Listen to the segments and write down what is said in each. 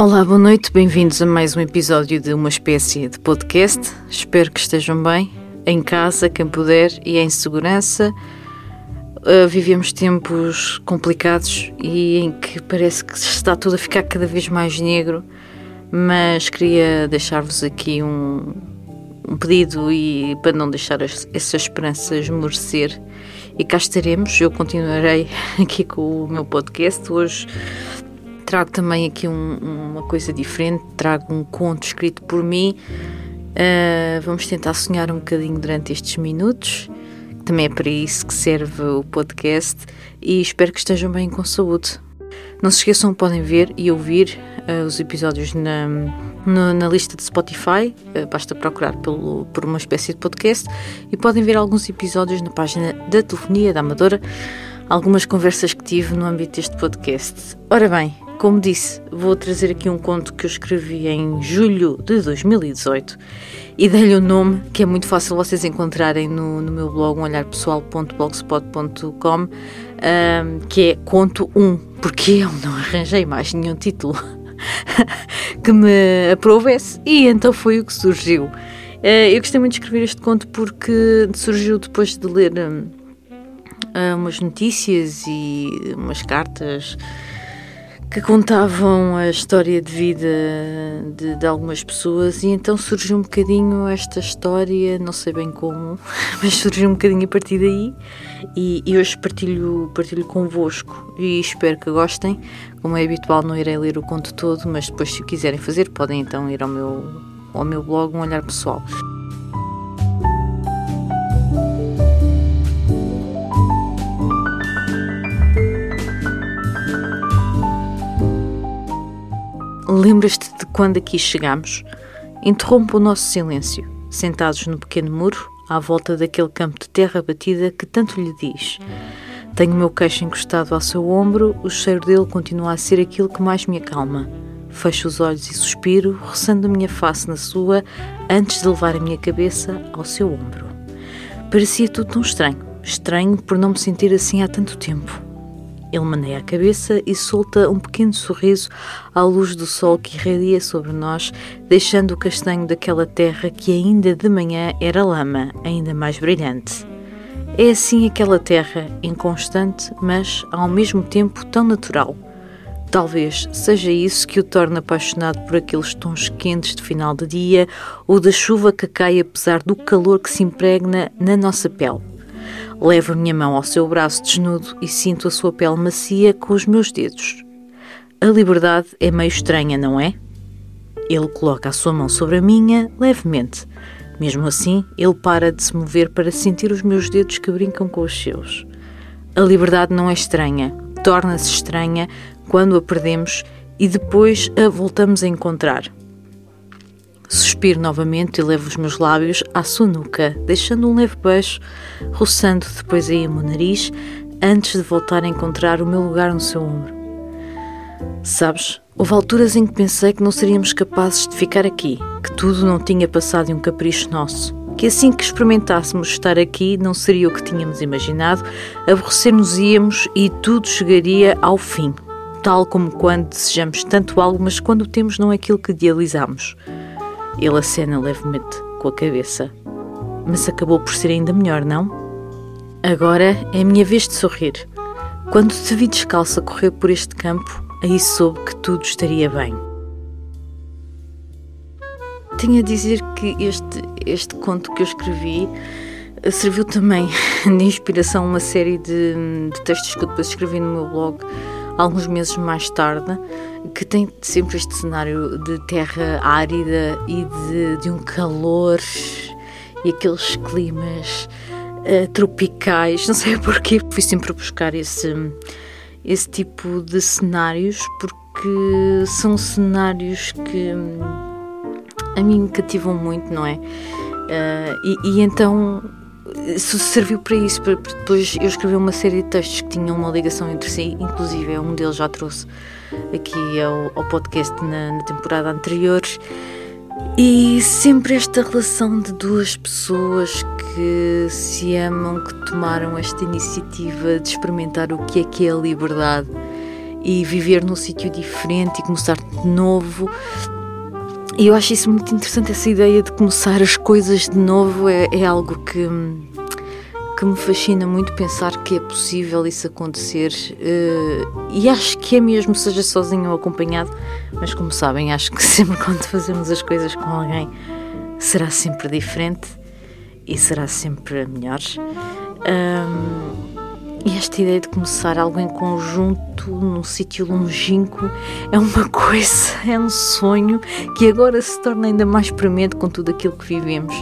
Olá, boa noite, bem-vindos a mais um episódio de uma espécie de podcast. Espero que estejam bem, em casa, quem puder e em segurança. Uh, vivemos tempos complicados e em que parece que está tudo a ficar cada vez mais negro, mas queria deixar-vos aqui um, um pedido e para não deixar as, essa esperança esmorecer. E cá estaremos, eu continuarei aqui com o meu podcast hoje trago também aqui um, uma coisa diferente, trago um conto escrito por mim. Uh, vamos tentar sonhar um bocadinho durante estes minutos. Também é para isso que serve o podcast e espero que estejam bem com saúde. Não se esqueçam, podem ver e ouvir uh, os episódios na, na, na, lista de Spotify, uh, basta procurar pelo, por uma espécie de podcast e podem ver alguns episódios na página da Telefonia da Amadora, algumas conversas que tive no âmbito deste podcast. Ora bem, como disse, vou trazer aqui um conto que eu escrevi em julho de 2018 e dei-lhe o um nome que é muito fácil vocês encontrarem no, no meu blog, olharpessoal.blogspot.com, um, que é Conto 1, porque eu não arranjei mais nenhum título que me aprovesse e então foi o que surgiu. Uh, eu gostei muito de escrever este conto porque surgiu depois de ler um, umas notícias e umas cartas que contavam a história de vida de, de, algumas pessoas e então surgiu um bocadinho esta história, não sei bem como, mas surgiu um bocadinho a partir daí e, e hoje partilho, partilho convosco e espero que gostem. Como é habitual não irei ler o conto todo, mas depois se o quiserem fazer podem então ir ao meu, ao meu blog Um Olhar Pessoal. Lembras-te de quando aqui chegamos? Interrompe o nosso silêncio, sentados no pequeno muro, à volta daquele campo de terra batida que tanto lhe diz. Tenho o meu queixo encostado ao seu ombro, o cheiro dele continua a ser aquilo que mais me acalma. Fecho os olhos e suspiro, roçando a minha face na sua, antes de levar a minha cabeça ao seu ombro. Parecia tudo tão estranho, estranho por não me sentir assim há tanto tempo. Ele maneia a cabeça e solta um pequeno sorriso à luz do sol que irradia sobre nós, deixando o castanho daquela terra que ainda de manhã era lama, ainda mais brilhante. É assim aquela terra, inconstante, mas ao mesmo tempo tão natural. Talvez seja isso que o torna apaixonado por aqueles tons quentes de final de dia ou da chuva que cai apesar do calor que se impregna na nossa pele. Levo a minha mão ao seu braço desnudo e sinto a sua pele macia com os meus dedos. A liberdade é meio estranha, não é? Ele coloca a sua mão sobre a minha, levemente. Mesmo assim, ele para de se mover para sentir os meus dedos que brincam com os seus. A liberdade não é estranha, torna-se estranha quando a perdemos e depois a voltamos a encontrar. Suspiro novamente e levo os meus lábios à sua nuca, deixando um leve beijo, roçando depois aí o meu nariz, antes de voltar a encontrar o meu lugar no seu ombro. Sabes, houve alturas em que pensei que não seríamos capazes de ficar aqui, que tudo não tinha passado em um capricho nosso, que assim que experimentássemos estar aqui não seria o que tínhamos imaginado, aborrecer-nos-íamos e tudo chegaria ao fim, tal como quando desejamos tanto algo, mas quando temos não é aquilo que idealizamos. Ele acena levemente com a cabeça. Mas acabou por ser ainda melhor, não? Agora é a minha vez de sorrir. Quando te vi descalça correr por este campo, aí soube que tudo estaria bem. Tenho a dizer que este, este conto que eu escrevi eh, serviu também de inspiração a uma série de, de textos que eu depois escrevi no meu blog alguns meses mais tarde, que tem sempre este cenário de terra árida e de, de um calor e aqueles climas uh, tropicais. Não sei porquê, fui sempre buscar esse, esse tipo de cenários porque que são cenários que hum, a mim me cativam muito, não é? Uh, e, e, então isso serviu para isso, para depois eu escrevi uma série de textos que tinham uma ligação entre si, inclusive um deles já trouxe aqui ao, ao podcast na, na temporada anterior. E sempre esta relação de duas pessoas que se amam, que tomaram esta iniciativa de experimentar o que é que é a liberdade e viver num sítio diferente e começar de novo. E eu acho isso muito interessante, essa ideia de começar as coisas de novo é, é algo que, que me fascina muito pensar que é possível isso acontecer. Uh, e acho que é mesmo, seja sozinho ou acompanhado, mas como sabem, acho que sempre quando fazemos as coisas com alguém será sempre diferente e será sempre melhor. Um, e esta ideia de começar algo em conjunto, num sítio longínquo, é uma coisa, é um sonho que agora se torna ainda mais premente com tudo aquilo que vivemos.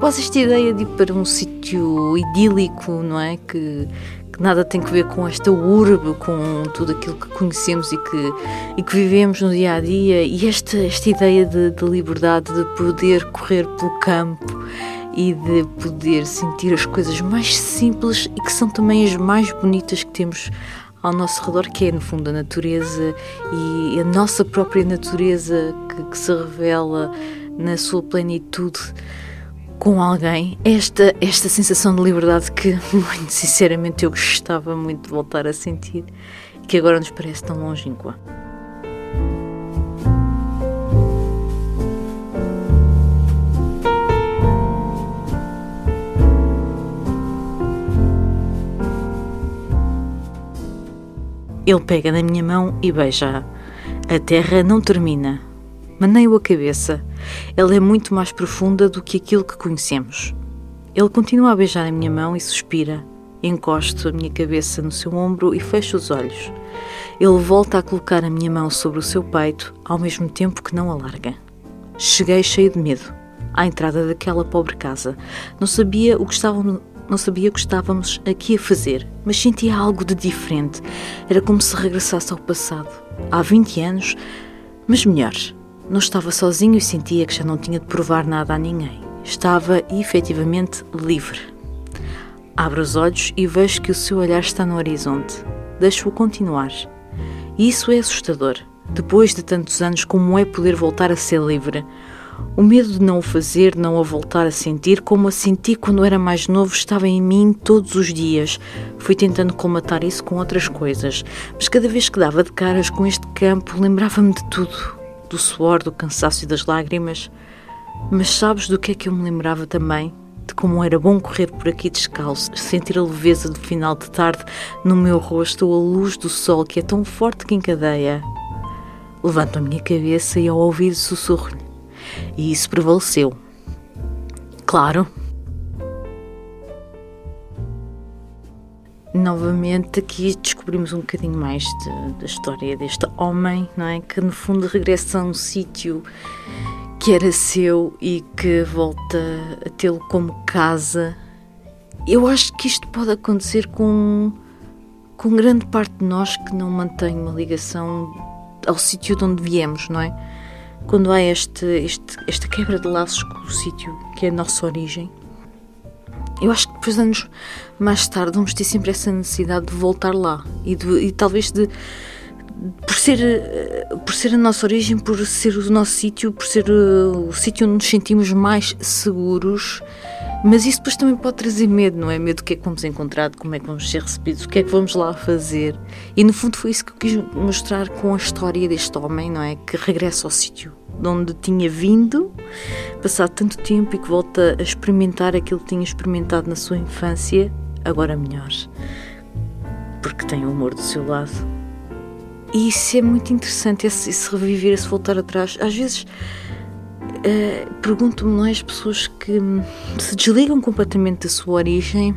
Quase esta ideia de ir para um sítio idílico, não é? Que, que nada tem que ver com esta urbe, com tudo aquilo que conhecemos e que, e que vivemos no dia a dia, e esta, esta ideia de, de liberdade, de poder correr pelo campo e de poder sentir as coisas mais simples e que são também as mais bonitas que temos ao nosso redor, que é no fundo a natureza e a nossa própria natureza que, que se revela na sua plenitude com alguém. Esta, esta sensação de liberdade que, muito sinceramente, eu gostava muito de voltar a sentir e que agora nos parece tão longínqua. Ele pega na minha mão e beija-a. A terra não termina. Maneio a cabeça. Ela é muito mais profunda do que aquilo que conhecemos. Ele continua a beijar a minha mão e suspira. Encosto a minha cabeça no seu ombro e fecho os olhos. Ele volta a colocar a minha mão sobre o seu peito, ao mesmo tempo que não a larga. Cheguei cheio de medo à entrada daquela pobre casa. Não sabia o que estavam não sabia o que estávamos aqui a fazer, mas sentia algo de diferente. Era como se regressasse ao passado, há 20 anos, mas melhor. Não estava sozinho e sentia que já não tinha de provar nada a ninguém. Estava efetivamente livre. Abro os olhos e vejo que o seu olhar está no horizonte. Deixo-o continuar. Isso é assustador. Depois de tantos anos, como é poder voltar a ser livre? O medo de não o fazer, não a voltar a sentir, como a senti quando era mais novo, estava em mim todos os dias. Fui tentando colmatar isso com outras coisas, mas cada vez que dava de caras com este campo, lembrava-me de tudo: do suor, do cansaço e das lágrimas. Mas sabes do que é que eu me lembrava também? De como era bom correr por aqui descalço, sentir a leveza do final de tarde no meu rosto ou a luz do sol que é tão forte que encadeia. Levanto a minha cabeça e ao ouvir sussurro-lhe e isso prevaleceu. Claro. Novamente aqui descobrimos um bocadinho mais de, da história deste homem, não é? Que no fundo regressa a um sítio que era seu e que volta a tê-lo como casa. Eu acho que isto pode acontecer com, com grande parte de nós que não mantém uma ligação ao sítio de onde viemos, não é? Quando há este, este, esta quebra de laços com o sítio que é a nossa origem, eu acho que depois de anos mais tarde vamos ter sempre essa necessidade de voltar lá e, de, e talvez de por ser por ser a nossa origem, por ser o nosso sítio, por ser o, o sítio onde nos sentimos mais seguros mas isso depois também pode trazer medo, não é? Medo do que é que vamos encontrar, de como é que vamos ser recebidos, o que é que vamos lá fazer. E no fundo foi isso que eu quis mostrar com a história deste homem, não é? Que regressa ao sítio de onde tinha vindo, passado tanto tempo e que volta a experimentar aquilo que tinha experimentado na sua infância, agora melhor. Porque tem o amor do seu lado. E isso é muito interessante, esse, esse reviver, esse voltar atrás. Às vezes Uh, Pergunto-me, não é, as pessoas que se desligam completamente da sua origem,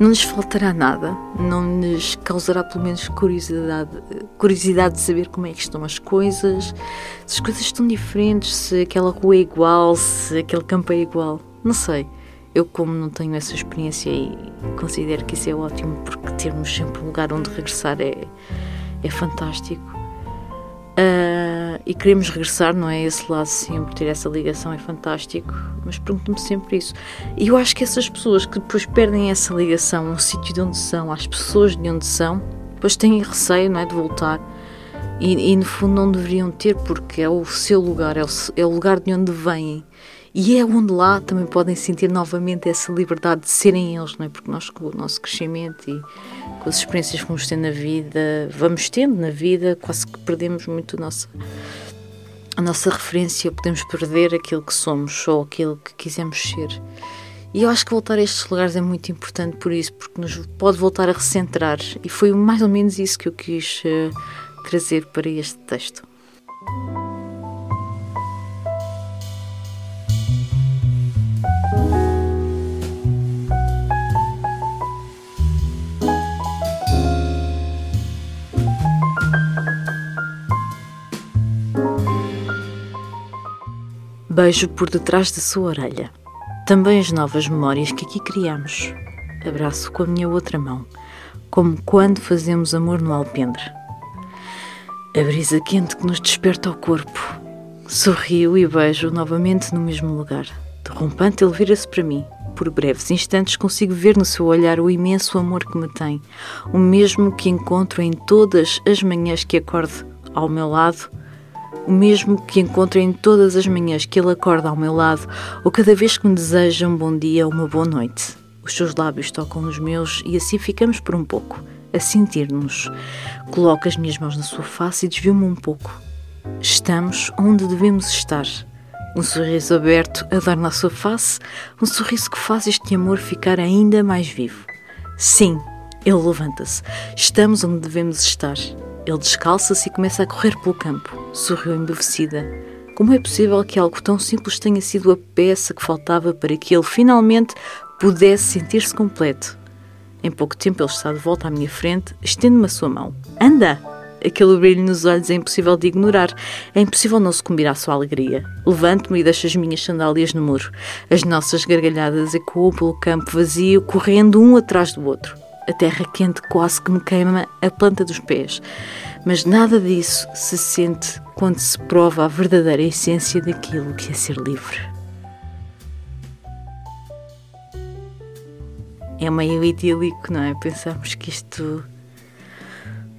não lhes faltará nada, não lhes causará pelo menos curiosidade, curiosidade de saber como é que estão as coisas, se as coisas estão diferentes, se aquela rua é igual, se aquele campo é igual, não sei. Eu, como não tenho essa experiência e considero que isso é ótimo, porque termos sempre um lugar onde regressar é, é fantástico. Uh, e queremos regressar, não é? Esse lado sempre, ter essa ligação é fantástico, mas pergunto-me sempre isso. E eu acho que essas pessoas que depois perdem essa ligação ao sítio de onde são, às pessoas de onde são, depois têm receio, não é? De voltar. E, e no fundo não deveriam ter, porque é o seu lugar, é o, é o lugar de onde vêm. E é onde lá também podem sentir novamente essa liberdade de serem eles, não é? Porque nós, com o nosso crescimento e com as experiências que vamos tendo na vida, vamos tendo na vida, quase que perdemos muito a nossa, a nossa referência, podemos perder aquilo que somos ou aquilo que quisemos ser. E eu acho que voltar a estes lugares é muito importante por isso, porque nos pode voltar a recentrar. E foi mais ou menos isso que eu quis uh, trazer para este texto. Beijo por detrás da sua orelha. Também as novas memórias que aqui criamos. Abraço com a minha outra mão, como quando fazemos amor no alpendre. A brisa quente que nos desperta o corpo. Sorrio e beijo novamente no mesmo lugar. Derrompante, ele vira-se para mim. Por breves instantes consigo ver no seu olhar o imenso amor que me tem, o mesmo que encontro em todas as manhãs que acordo ao meu lado o mesmo que encontro em todas as manhãs que ele acorda ao meu lado ou cada vez que me deseja um bom dia ou uma boa noite. Os seus lábios tocam nos meus e assim ficamos por um pouco, a sentir-nos. Coloco as minhas mãos na sua face e desvio-me um pouco. Estamos onde devemos estar. Um sorriso aberto adorna a sua face, um sorriso que faz este amor ficar ainda mais vivo. Sim, ele levanta-se. Estamos onde devemos estar. Ele descalça-se e começa a correr pelo campo. Sorriu embevecida. Como é possível que algo tão simples tenha sido a peça que faltava para que ele finalmente pudesse sentir-se completo? Em pouco tempo ele está de volta à minha frente, estende-me a sua mão. Anda! Aquele brilho nos olhos é impossível de ignorar. É impossível não sucumbir à sua alegria. Levanto-me e deixo as minhas sandálias no muro. As nossas gargalhadas ecoam pelo campo vazio, correndo um atrás do outro. A terra quente quase que me queima a planta dos pés. Mas nada disso se sente quando se prova a verdadeira essência daquilo que é ser livre. É meio idílico, não é? Pensamos que isto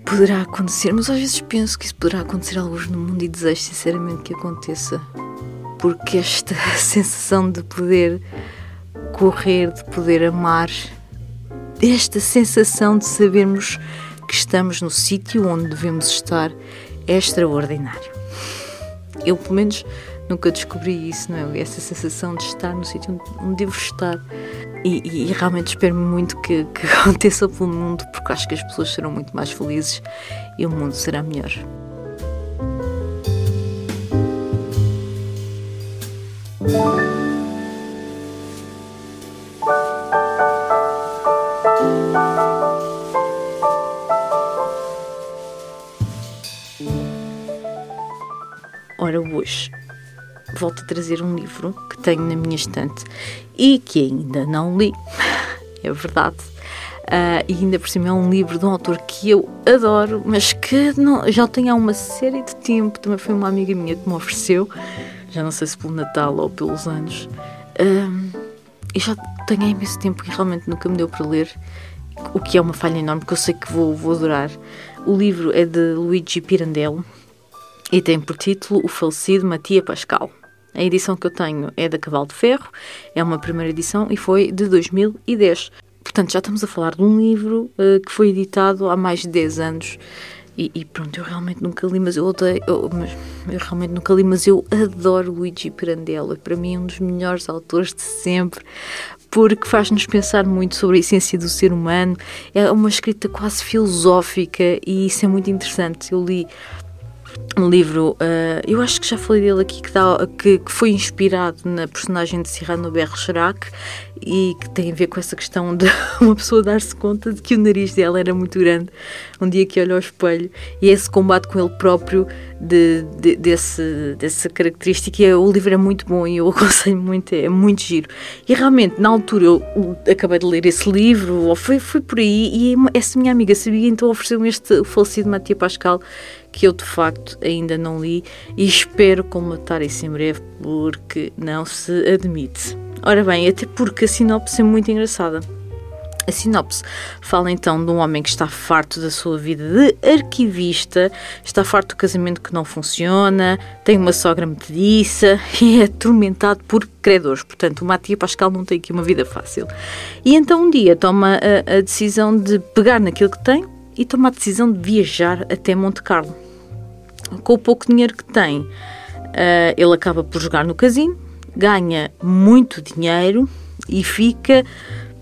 poderá acontecer, mas às vezes penso que isso poderá acontecer alguns no mundo e desejo sinceramente que aconteça. Porque esta sensação de poder correr, de poder amar, esta sensação de sabermos que estamos no sítio onde devemos estar é extraordinário. Eu, pelo menos, nunca descobri isso, não é? Essa sensação de estar no sítio onde devo estar. E, e, e realmente espero muito que, que aconteça pelo mundo, porque acho que as pessoas serão muito mais felizes e o mundo será melhor. Volto a trazer um livro que tenho na minha estante e que ainda não li, é verdade. Uh, e ainda por cima é um livro de um autor que eu adoro, mas que não, já tem há uma série de tempo. Também foi uma amiga minha que me ofereceu, já não sei se pelo Natal ou pelos anos. Uh, e já tenho há imenso tempo e realmente nunca me deu para ler, o que é uma falha enorme, porque eu sei que vou, vou adorar. O livro é de Luigi Pirandello e tem por título O Falecido Matia Pascal. A edição que eu tenho é da Cavalo de Ferro, é uma primeira edição e foi de 2010. Portanto, já estamos a falar de um livro uh, que foi editado há mais de 10 anos. E, e pronto, eu realmente nunca li, mas eu odeio. Eu, mas, eu realmente nunca li, mas eu adoro Luigi Pirandello. É para mim um dos melhores autores de sempre, porque faz-nos pensar muito sobre a essência do ser humano. É uma escrita quase filosófica e isso é muito interessante. Eu li um livro, uh, eu acho que já falei dele aqui, que, dá, que, que, foi inspirado na personagem de Cyrano Bergerac e que tem a ver com essa questão de uma pessoa dar-se conta de que o nariz dela era muito grande um dia que olha ao espelho e esse combate com ele próprio de, de, desse, dessa característica. O livro é muito bom e eu aconselho muito, é muito giro. E realmente, na altura, eu acabei de ler esse livro, ou foi por aí, e essa minha amiga sabia, então ofereceu-me este o falecido Matia Pascal que eu de facto ainda não li e espero colmatar isso em breve porque não se admite. Ora bem, até porque a sinopse é muito engraçada. A sinopse fala então de um homem que está farto da sua vida de arquivista, está farto do casamento que não funciona, tem uma sogra metediça e é atormentado por credores. Portanto, o Matia Pascal não tem aqui uma vida fácil. E então um dia toma a, a decisão de pegar naquilo que tem e toma a decisão de viajar até Monte Carlo. Com o pouco dinheiro que tem, uh, ele acaba por jogar no casino, ganha muito dinheiro e fica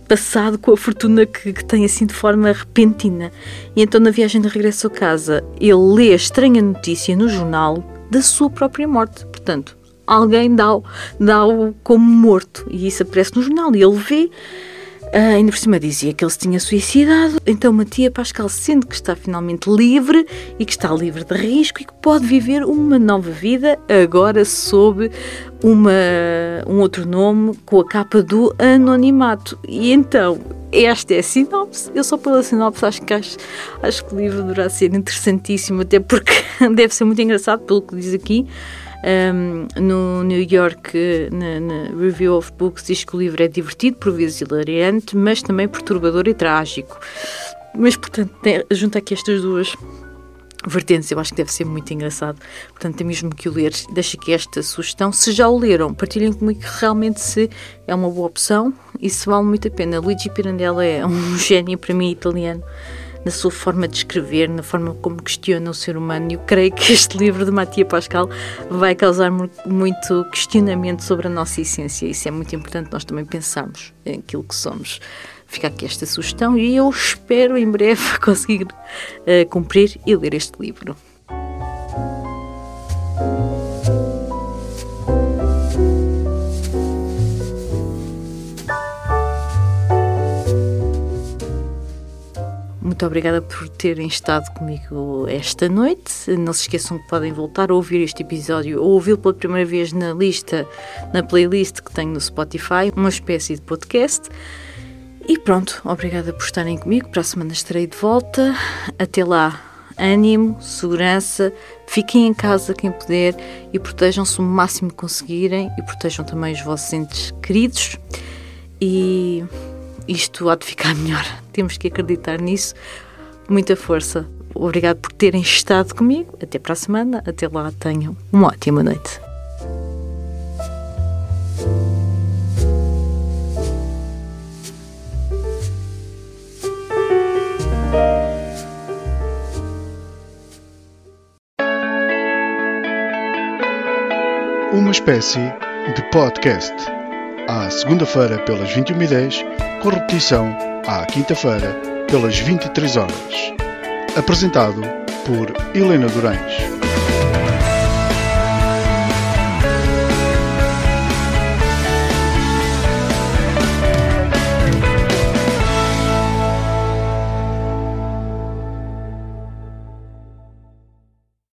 passado com a fortuna que, que, tem assim de forma repentina. E então, na viagem de regresso a casa, ele lê a estranha notícia no jornal da sua própria morte. Portanto, alguém dá-o dá como morto. E isso aparece no jornal. E ele vê Uh, ainda por cima dizia que ele se tinha suicidado. Então Matia Pascal sente que está finalmente livre e que está livre de risco e que pode viver uma nova vida agora sob uma, um outro nome com a capa do anonimato. E então, esta é a sinopse. Eu só pela sinopse acho que acho, acho que o livro deverá ser interessantíssimo, até porque deve ser muito engraçado pelo que diz aqui. Um, no New York, na, na, Review of Books, diz que o livro é divertido, por vezes hilariante, mas também perturbador e trágico. Mas, portanto, tem, junta aqui estas duas vertentes, eu acho que deve ser muito engraçado. Portanto, tem mesmo que o ler. Deixa aqui esta sugestão. Se já o leram, partilhem comigo que realmente se é uma boa opção e se vale muito a pena. Luigi Pirandello é um gênio para mim italiano na sua forma de escrever, na forma como questiona o ser humano. E eu creio que este livro de Matia Pascal vai causar muito questionamento sobre a nossa essência. Isso é muito importante nós também pensarmos em aquilo que somos. Fica aqui esta sugestão e eu espero em breve conseguir uh, cumprir e ler este livro. Muito obrigada por terem estado comigo esta noite. Não se esqueçam que podem voltar a ouvir este episódio ou ouvi-lo pela primeira vez na lista, na playlist que tenho no Spotify, uma espécie de podcast. E pronto, obrigada por estarem comigo. Para a semana estarei de volta. Até lá, ânimo, segurança, fiquem em casa quem puder e protejam-se o máximo que conseguirem e protejam também os vossos entes queridos. E isto há de ficar melhor. Temos que acreditar nisso. Muita força. Obrigado por terem estado comigo. Até para a semana. Até lá, tenham uma ótima noite. Uma espécie de podcast. À segunda-feira, pelas 21h10 com repetição à quinta-feira, pelas 23 horas. Apresentado por Helena Durães.